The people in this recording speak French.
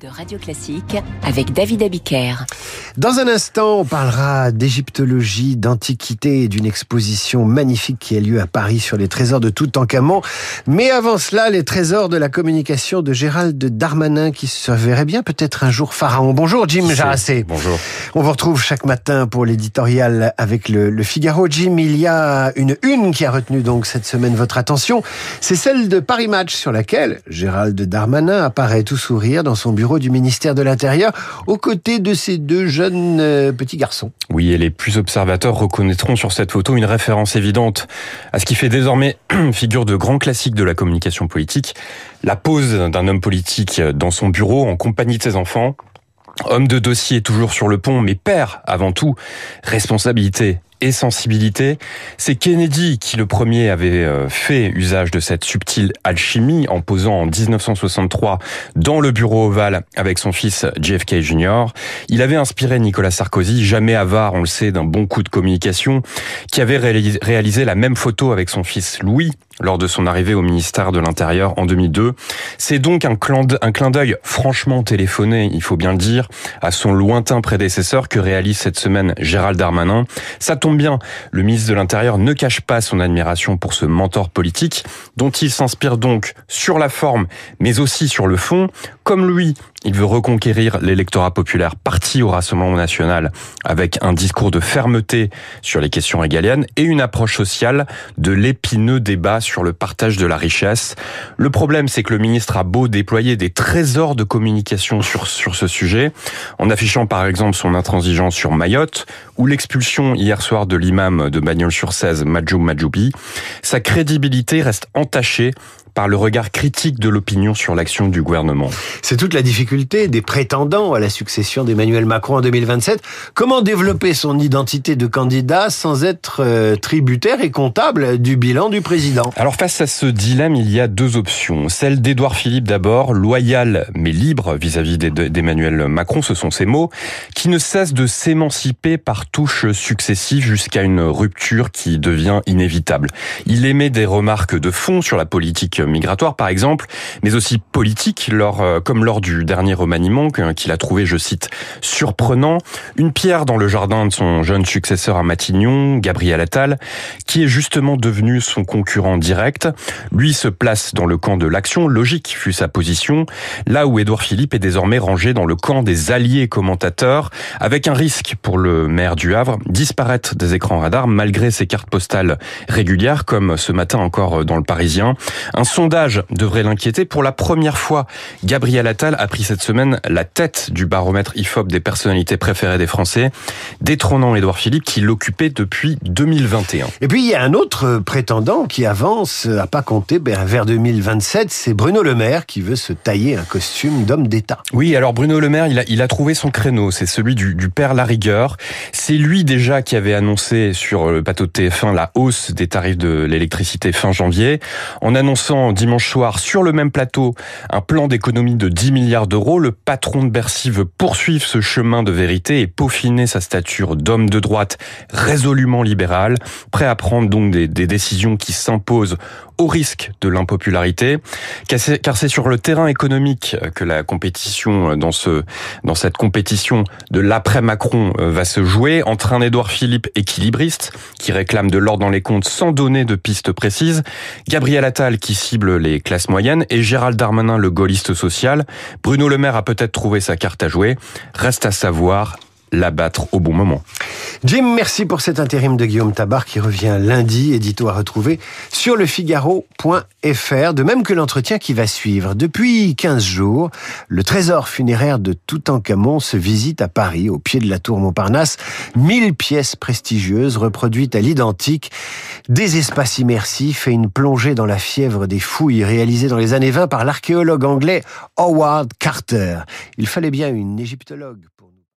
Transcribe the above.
de Radio Classique avec David Abiker. Dans un instant, on parlera d'égyptologie, d'antiquité et d'une exposition magnifique qui a lieu à Paris sur les trésors de Toutankhamon. Mais avant cela, les trésors de la communication de Gérald Darmanin qui se verrait bien peut-être un jour pharaon. Bonjour Jim Jarassé. Bonjour. On vous retrouve chaque matin pour l'éditorial avec le, le, Figaro. Jim, il y a une une qui a retenu donc cette semaine votre attention. C'est celle de Paris Match sur laquelle Gérald Darmanin apparaît tout sourire dans son bureau du ministère de l'Intérieur, aux côtés de ces deux jeunes euh, petits garçons. Oui, et les plus observateurs reconnaîtront sur cette photo une référence évidente à ce qui fait désormais figure de grand classique de la communication politique, la pose d'un homme politique dans son bureau en compagnie de ses enfants, Homme de dossier toujours sur le pont, mais père avant tout, responsabilité et sensibilité. C'est Kennedy qui le premier avait euh, fait usage de cette subtile alchimie en posant en 1963 dans le bureau ovale avec son fils JFK Jr. Il avait inspiré Nicolas Sarkozy, jamais avare, on le sait, d'un bon coup de communication, qui avait réalisé la même photo avec son fils Louis lors de son arrivée au ministère de l'Intérieur en 2002. C'est donc un clin d'œil franchement téléphoné, il faut bien le dire, à son lointain prédécesseur que réalise cette semaine Gérald Darmanin. Ça bien, le ministre de l'Intérieur ne cache pas son admiration pour ce mentor politique, dont il s'inspire donc sur la forme, mais aussi sur le fond. Comme lui, il veut reconquérir l'électorat populaire parti au Rassemblement national avec un discours de fermeté sur les questions régaliennes et une approche sociale de l'épineux débat sur le partage de la richesse. Le problème, c'est que le ministre a beau déployer des trésors de communication sur, sur ce sujet, en affichant par exemple son intransigeance sur Mayotte ou l'expulsion hier soir de l'imam de Bagnols-sur-Cèze, Majoub Majoubi, sa crédibilité reste entachée par le regard critique de l'opinion sur l'action du gouvernement. C'est toute la difficulté des prétendants à la succession d'Emmanuel Macron en 2027. Comment développer son identité de candidat sans être euh, tributaire et comptable du bilan du président? Alors face à ce dilemme, il y a deux options. Celle d'Édouard Philippe d'abord, loyal mais libre vis-à-vis d'Emmanuel Macron, ce sont ses mots, qui ne cesse de s'émanciper par touches successives jusqu'à une rupture qui devient inévitable. Il émet des remarques de fond sur la politique migratoire par exemple, mais aussi politique, lors, euh, comme lors du dernier remaniement qu'il a trouvé, je cite, surprenant, une pierre dans le jardin de son jeune successeur à Matignon, Gabriel Attal, qui est justement devenu son concurrent direct. Lui se place dans le camp de l'action, logique fut sa position, là où Édouard Philippe est désormais rangé dans le camp des alliés commentateurs, avec un risque pour le maire du Havre, disparaître des écrans radars malgré ses cartes postales régulières, comme ce matin encore dans le Parisien. Un sondage devrait l'inquiéter. Pour la première fois, Gabriel Attal a pris cette semaine la tête du baromètre IFOP des personnalités préférées des Français, détrônant Édouard Philippe qui l'occupait depuis 2021. Et puis il y a un autre prétendant qui avance à pas compter ben, vers 2027, c'est Bruno Le Maire qui veut se tailler un costume d'homme d'État. Oui, alors Bruno Le Maire, il a, il a trouvé son créneau, c'est celui du, du père Larigueur. C'est lui déjà qui avait annoncé sur le plateau de TF1 la hausse des tarifs de l'électricité fin janvier, en annonçant dimanche soir sur le même plateau un plan d'économie de 10 milliards d'euros. Le patron de Bercy veut poursuivre ce chemin de vérité et peaufiner sa stature d'homme de droite résolument libéral, prêt à prendre donc des, des décisions qui s'imposent au risque de l'impopularité, car c'est sur le terrain économique que la compétition dans ce dans cette compétition de l'après Macron euh, va se jouer entre un Édouard Philippe équilibriste qui réclame de l'ordre dans les comptes sans donner de pistes précises, Gabriel Attal qui cible les classes moyennes et Gérald Darmanin le gaulliste social. Bruno Le Maire a peut-être trouvé sa carte à jouer. Reste à savoir l'abattre au bon moment. Jim, merci pour cet intérim de Guillaume Tabar qui revient lundi, édito à retrouver sur le Figaro.fr, de même que l'entretien qui va suivre. Depuis 15 jours, le trésor funéraire de Toutankhamon se visite à Paris, au pied de la tour Montparnasse. 1000 pièces prestigieuses reproduites à l'identique, des espaces immersifs et une plongée dans la fièvre des fouilles réalisées dans les années 20 par l'archéologue anglais Howard Carter. Il fallait bien une égyptologue pour